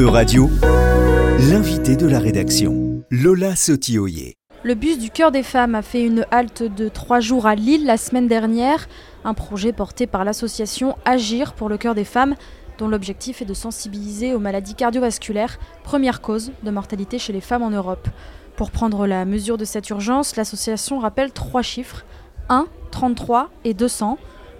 E-Radio, l'invité de la rédaction, Lola Sotioyer. Le bus du cœur des femmes a fait une halte de trois jours à Lille la semaine dernière, un projet porté par l'association Agir pour le cœur des femmes, dont l'objectif est de sensibiliser aux maladies cardiovasculaires, première cause de mortalité chez les femmes en Europe. Pour prendre la mesure de cette urgence, l'association rappelle trois chiffres 1, 33 et 200.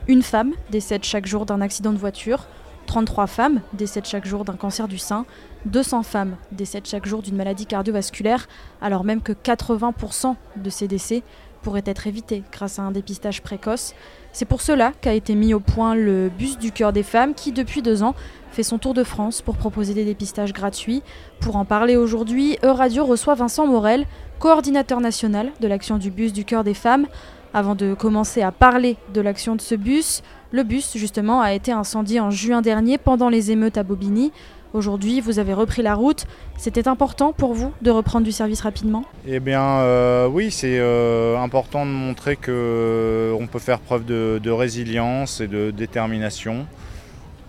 Une femme décède chaque jour d'un accident de voiture. 33 femmes décèdent chaque jour d'un cancer du sein, 200 femmes décèdent chaque jour d'une maladie cardiovasculaire, alors même que 80% de ces décès pourraient être évités grâce à un dépistage précoce. C'est pour cela qu'a été mis au point le bus du cœur des femmes qui, depuis deux ans, fait son tour de France pour proposer des dépistages gratuits. Pour en parler aujourd'hui, E-Radio reçoit Vincent Morel, coordinateur national de l'action du bus du cœur des femmes. Avant de commencer à parler de l'action de ce bus, le bus, justement, a été incendié en juin dernier pendant les émeutes à Bobigny. Aujourd'hui, vous avez repris la route. C'était important pour vous de reprendre du service rapidement? Eh bien, euh, oui, c'est euh, important de montrer qu'on euh, peut faire preuve de, résilience et de détermination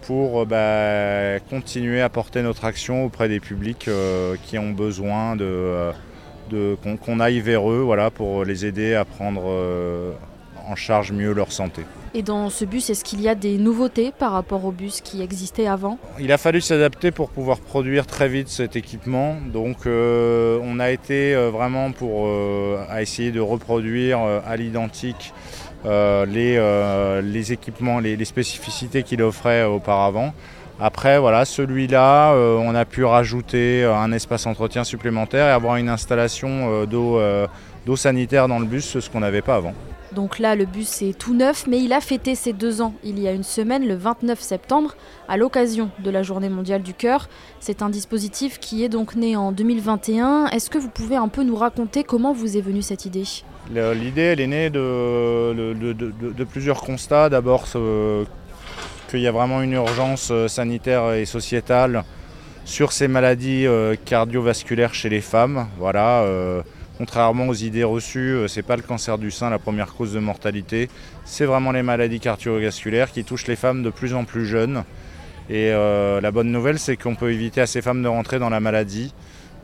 pour bah, continuer à porter notre action auprès des publics qui ont besoin de qu'on aille vers eux voilà, pour les aider à prendre en charge mieux leur santé. Et dans ce bus, est-ce qu'il y a des nouveautés par rapport au bus qui existait avant? Il a fallu s'adapter pour pouvoir produire très vite cet équipement. Donc euh, on a été euh, vraiment pour à essayer de reproduire à l'identique les, les, équipements, les, les spécificités qu'il offrait auparavant. Après, voilà, celui-là, euh, on a pu rajouter euh, un espace entretien supplémentaire et avoir une installation euh, d'eau sanitaire dans le bus, ce qu'on n'avait pas avant. Donc là, le bus est tout neuf, mais il a fêté ses deux ans il y a une semaine, le 29 septembre, à l'occasion de la Journée mondiale du cœur. C'est un dispositif qui est donc né en 2021. Est-ce que vous pouvez un peu nous raconter comment vous est venue cette idée? L'idée, elle est née de, plusieurs constats. D'abord, qu'il y a vraiment une urgence euh, sanitaire et sociétale sur ces maladies euh, cardiovasculaires chez les femmes. Voilà, euh, contrairement aux idées reçues, ce n'est pas le cancer du sein la première cause de mortalité, c'est vraiment les maladies cardiovasculaires qui touchent les femmes de plus en plus jeunes. Et la bonne nouvelle, c'est qu'on peut éviter à ces femmes de rentrer dans la maladie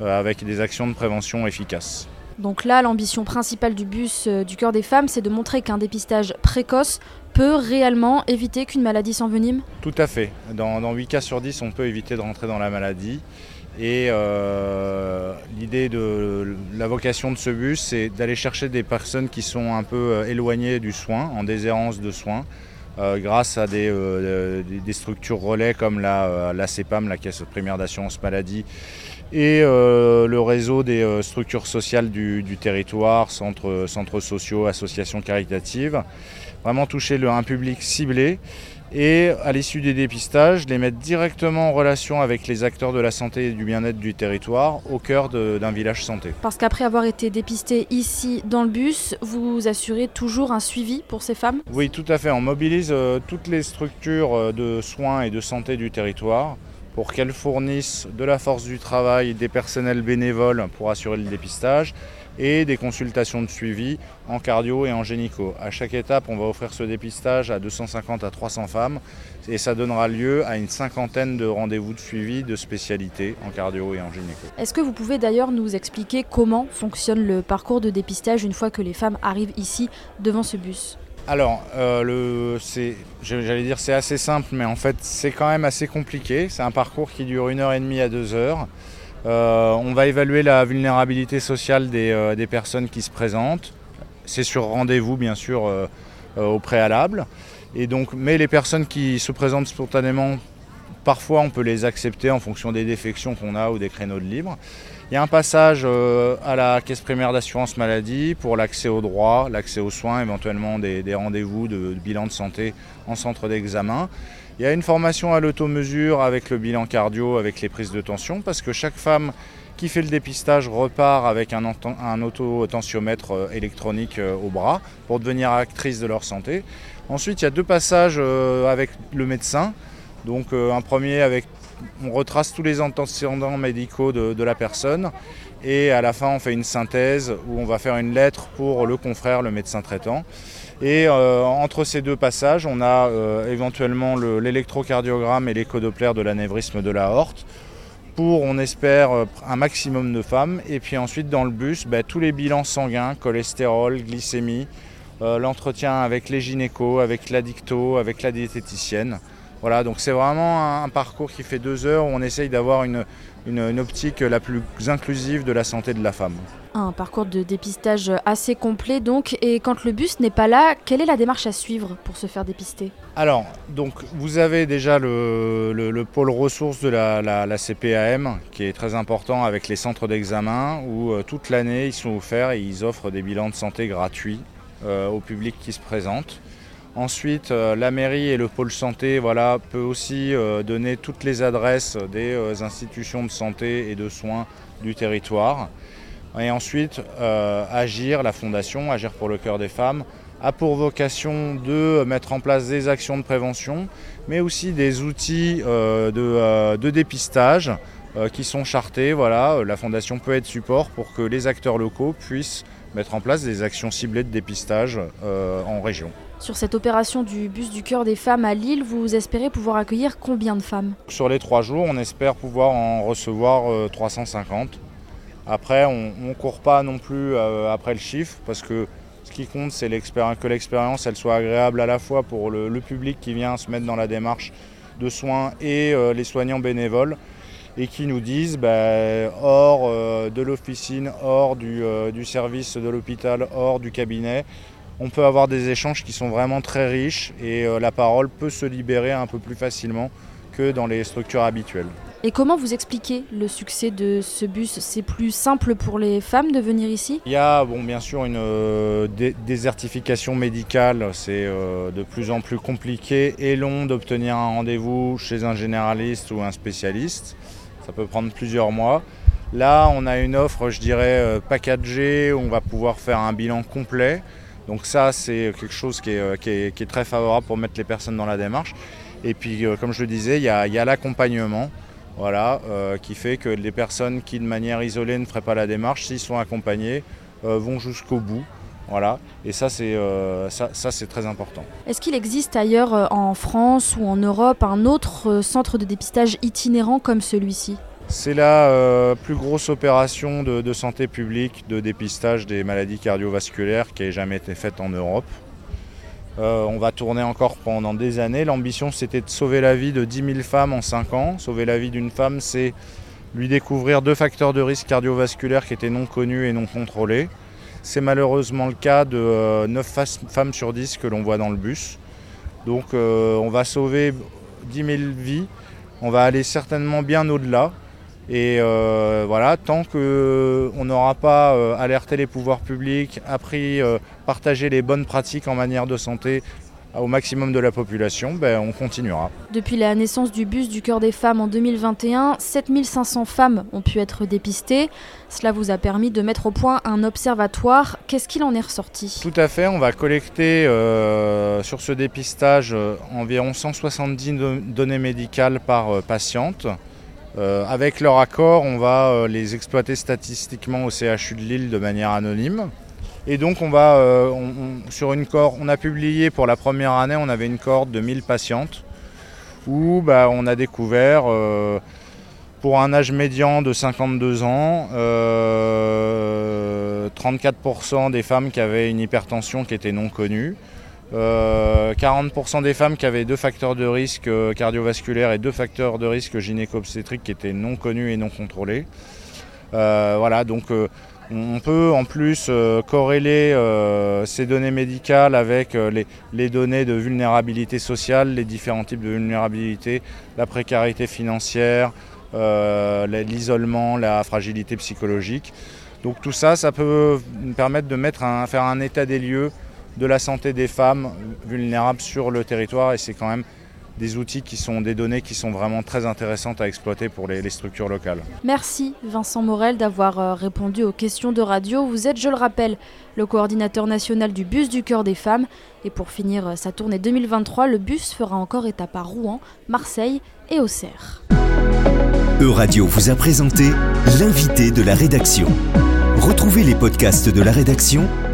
avec des actions de prévention efficaces. Donc là, l'ambition principale du bus du cœur des femmes, c'est de montrer qu'un dépistage précoce peut réellement éviter qu'une maladie s'envenime Tout à fait. Dans, 8 cas sur 10, on peut éviter de rentrer dans la maladie. Et euh, l'idée de la vocation de ce bus, c'est d'aller chercher des personnes qui sont un peu euh, éloignées du soin, en déshérence de soins, euh, grâce à des, des, structures relais comme la, la CEPAM, la Caisse primaire d'assurance maladie, et le réseau des structures sociales du, territoire, centres, sociaux, associations caritatives. Vraiment toucher un public ciblé et à l'issue des dépistages, les mettre directement en relation avec les acteurs de la santé et du bien-être du territoire au cœur d'un village santé. Parce qu'après avoir été dépisté ici dans le bus, vous assurez toujours un suivi pour ces femmes? Oui, tout à fait. On mobilise euh, toutes les structures euh, de soins et de santé du territoire pour qu'elles fournissent de la force du travail, des personnels bénévoles pour assurer le dépistage et des consultations de suivi en cardio et en génico. À chaque étape, on va offrir ce dépistage à 250 à 300 femmes et ça donnera lieu à une cinquantaine de rendez-vous de suivi de spécialités en cardio et en gynéco. Est-ce que vous pouvez d'ailleurs nous expliquer comment fonctionne le parcours de dépistage une fois que les femmes arrivent ici devant ce bus? Alors, euh, j'allais dire c'est assez simple, mais en fait c'est quand même assez compliqué. C'est un parcours qui dure une heure et demie à deux heures. Euh, on va évaluer la vulnérabilité sociale euh, des, personnes qui se présentent. C'est sur rendez-vous, bien sûr, euh, au préalable. Et donc, mais les personnes qui se présentent spontanément, parfois on peut les accepter en fonction des défections qu'on a ou des créneaux de libre. Il y a un passage à la caisse primaire d'assurance maladie pour l'accès aux droits, l'accès aux soins, éventuellement des, rendez-vous de, de, bilan de santé en centre d'examen. Il y a une formation à l'automesure avec le bilan cardio, avec les prises de tension, parce que chaque femme qui fait le dépistage repart avec un, un auto-tensiomètre euh, électronique euh, au bras pour devenir actrice de leur santé. Ensuite, il y a deux passages euh, avec le médecin. Donc un premier avec, on retrace tous les antécédents médicaux de, de la personne et à la fin on fait une synthèse où on va faire une lettre pour le confrère, le médecin traitant. Et euh, entre ces deux passages, on a euh, éventuellement l'électrocardiogramme et l'échodoplaire de l'anévrisme de la horte pour, on espère, un maximum de femmes. Et puis ensuite, dans le bus, bah, tous les bilans sanguins, cholestérol, glycémie, l'entretien avec les gynécos, avec l'addicto, avec la diététicienne. Voilà, donc c'est vraiment un, parcours qui fait deux heures où on essaye d'avoir une, une, optique la plus inclusive de la santé de la femme. Un parcours de dépistage assez complet donc, et quand le bus n'est pas là, quelle est la démarche à suivre pour se faire dépister? Alors, donc vous avez déjà le, pôle ressources de la, CPAM qui est très important avec les centres d'examen où euh, toute l'année ils sont offerts et ils offrent des bilans de santé gratuits euh, au public qui se présente. Ensuite, euh, la mairie et le pôle santé voilà, peut aussi euh, donner toutes les adresses des euh, institutions de santé et de soins du territoire. Et ensuite, Agir, la fondation Agir pour le cœur des femmes, a pour vocation de mettre en place des actions de prévention, mais aussi des outils de, dépistage qui sont chartés. Voilà, la fondation peut être support pour que les acteurs locaux puissent mettre en place des actions ciblées de dépistage en région. Sur cette opération du bus du cœur des femmes à Lille, vous espérez pouvoir accueillir combien de femmes? Sur les trois jours, on espère pouvoir en recevoir 350. Euh, après, on ne court pas non plus euh, après le chiffre parce que ce qui compte, c'est que l'expérience elle soit agréable à la fois pour le, public qui vient se mettre dans la démarche de soins et euh, les soignants bénévoles et qui nous disent, bah, hors de l'officine, hors du, du service de l'hôpital, hors du cabinet, on peut avoir des échanges qui sont vraiment très riches et euh, la parole peut se libérer un peu plus facilement que dans les structures habituelles. Et comment vous expliquez le succès de ce bus? C'est plus simple pour les femmes de venir ici? Il y a bon, bien sûr une euh, désertification médicale. C'est euh, de plus en plus compliqué et long d'obtenir un rendez-vous chez un généraliste ou un spécialiste. Ça peut prendre plusieurs mois. Là, on a une offre, je dirais, packagée où on va pouvoir faire un bilan complet. Donc ça, c'est quelque chose euh, qui est, très favorable pour mettre les personnes dans la démarche. Et puis, euh, comme je le disais, il y a, l'accompagnement. Voilà, euh, qui fait que les personnes qui de manière isolée ne feraient pas la démarche, s'ils sont accompagnés, vont jusqu'au bout. Voilà, et ça c'est ça, ça c'est très important. Est-ce qu'il existe ailleurs en France ou en Europe un autre centre de dépistage itinérant comme celui-ci? C'est la euh, plus grosse opération de, santé publique de dépistage des maladies cardiovasculaires qui ait jamais été faite en Europe. Euh, on va tourner encore pendant des années. L'ambition, c'était de sauver la vie de 10 000 femmes en 5 ans. Sauver la vie d'une femme, c'est lui découvrir deux facteurs de risque cardiovasculaire qui étaient non connus et non contrôlés. C'est malheureusement le cas de 9 euh, femmes sur 10 que l'on voit dans le bus. Donc on va sauver 10 000 vies. On va aller certainement bien au-delà. Et euh, voilà, tant qu'on n'aura pas euh, alerté les pouvoirs publics, appris, euh, partagé les bonnes pratiques en matière de santé au maximum de la population, ben, on continuera. Depuis la naissance du bus du cœur des femmes en 2021, 7500 femmes ont pu être dépistées. Cela vous a permis de mettre au point un observatoire. Qu'est-ce qu'il en est ressorti? Tout à fait, on va collecter sur ce dépistage environ 170 données médicales par patiente. Euh, avec leur accord, on va euh, les exploiter statistiquement au CHU de Lille de manière anonyme. Et donc on va euh, sur une cohorte, on a publié pour la première année, on avait une cohorte de 1000 patientes où bah, on a découvert pour un âge médian de 52 ans, 34% des femmes qui avaient une hypertension qui était non connue, 40% euh, des femmes qui avaient deux facteurs de risque euh, cardiovasculaires et deux facteurs de risque gynéco-obstétrique qui étaient non connus et non contrôlés. Euh, voilà, donc on peut en plus corréler ces données médicales avec les, données de vulnérabilité sociale, les différents types de vulnérabilité, la précarité financière, l'isolement, la fragilité psychologique. Donc tout ça, ça peut permettre de faire un état des lieux de la santé des femmes vulnérables sur le territoire et c'est quand même des outils qui sont des données qui sont vraiment très intéressantes à exploiter pour les, structures locales. Merci Vincent Morel d'avoir euh, répondu aux questions de radio. Vous êtes, je le rappelle, le coordinateur national du bus du cœur des femmes. Et pour finir euh, sa tournée 2023, le bus fera encore étape à Rouen, Marseille et Auxerre. E-Radio vous a présenté l'invité de la rédaction. Retrouvez les podcasts de la rédaction